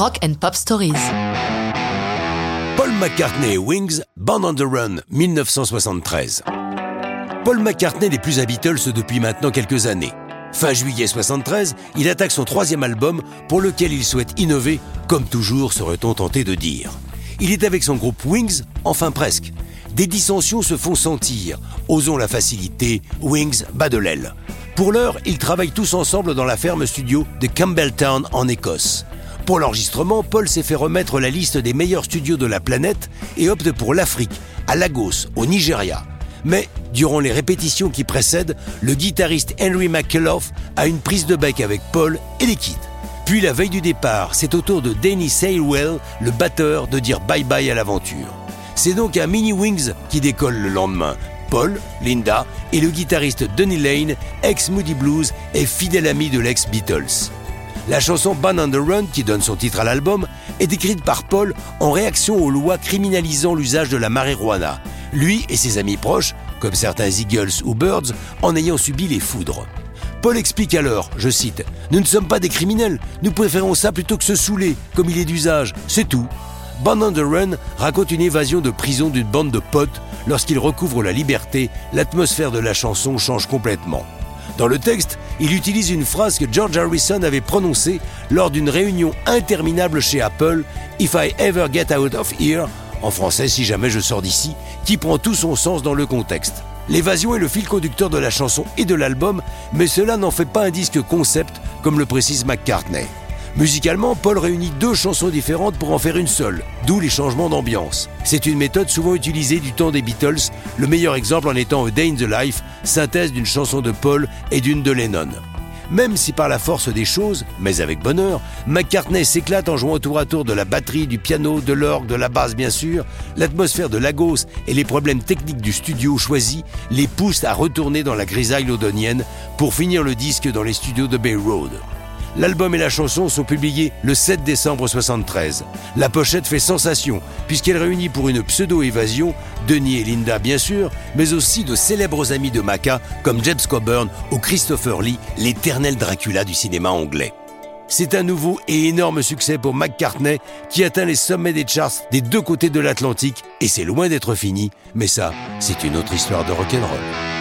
Rock and Pop Stories. Paul McCartney et Wings, Band on the Run, 1973. Paul McCartney n'est plus à Beatles depuis maintenant quelques années. Fin juillet 73, il attaque son troisième album pour lequel il souhaite innover, comme toujours serait-on tenté de dire. Il est avec son groupe Wings, enfin presque. Des dissensions se font sentir. Osons la facilité, Wings bat de l'aile. Pour l'heure, ils travaillent tous ensemble dans la ferme studio de Campbelltown en Écosse. Pour l'enregistrement, Paul s'est fait remettre la liste des meilleurs studios de la planète et opte pour l'Afrique, à Lagos, au Nigeria. Mais, durant les répétitions qui précèdent, le guitariste Henry McKellough a une prise de bec avec Paul et les quitte. Puis la veille du départ, c'est au tour de Danny Sailwell, le batteur, de dire bye bye à l'aventure. C'est donc un Mini Wings qui décolle le lendemain. Paul, Linda et le guitariste Denny Lane, ex-Moody Blues et fidèle ami de l'ex-Beatles. La chanson Ban on the Run, qui donne son titre à l'album, est écrite par Paul en réaction aux lois criminalisant l'usage de la marijuana, lui et ses amis proches, comme certains Eagles ou Birds, en ayant subi les foudres. Paul explique alors, je cite, Nous ne sommes pas des criminels, nous préférons ça plutôt que se saouler, comme il est d'usage, c'est tout. Ban on the Run raconte une évasion de prison d'une bande de potes. Lorsqu'il recouvre la liberté, l'atmosphère de la chanson change complètement. Dans le texte, il utilise une phrase que George Harrison avait prononcée lors d'une réunion interminable chez Apple, If I ever get out of here, en français si jamais je sors d'ici, qui prend tout son sens dans le contexte. L'évasion est le fil conducteur de la chanson et de l'album, mais cela n'en fait pas un disque concept, comme le précise McCartney. Musicalement, Paul réunit deux chansons différentes pour en faire une seule, d'où les changements d'ambiance. C'est une méthode souvent utilisée du temps des Beatles, le meilleur exemple en étant A Day in the Life, synthèse d'une chanson de Paul et d'une de Lennon. Même si par la force des choses, mais avec bonheur, McCartney s'éclate en jouant tour à tour de la batterie, du piano, de l'orgue, de la basse bien sûr, l'atmosphère de Lagos et les problèmes techniques du studio choisi les poussent à retourner dans la grisaille londonienne pour finir le disque dans les studios de Bay Road. L'album et la chanson sont publiés le 7 décembre 73. La pochette fait sensation puisqu'elle réunit pour une pseudo-évasion Denis et Linda bien sûr, mais aussi de célèbres amis de Maca comme James Coburn ou Christopher Lee, l'éternel Dracula du cinéma anglais. C'est un nouveau et énorme succès pour McCartney qui atteint les sommets des charts des deux côtés de l'Atlantique et c'est loin d'être fini, mais ça, c'est une autre histoire de rock'n'roll.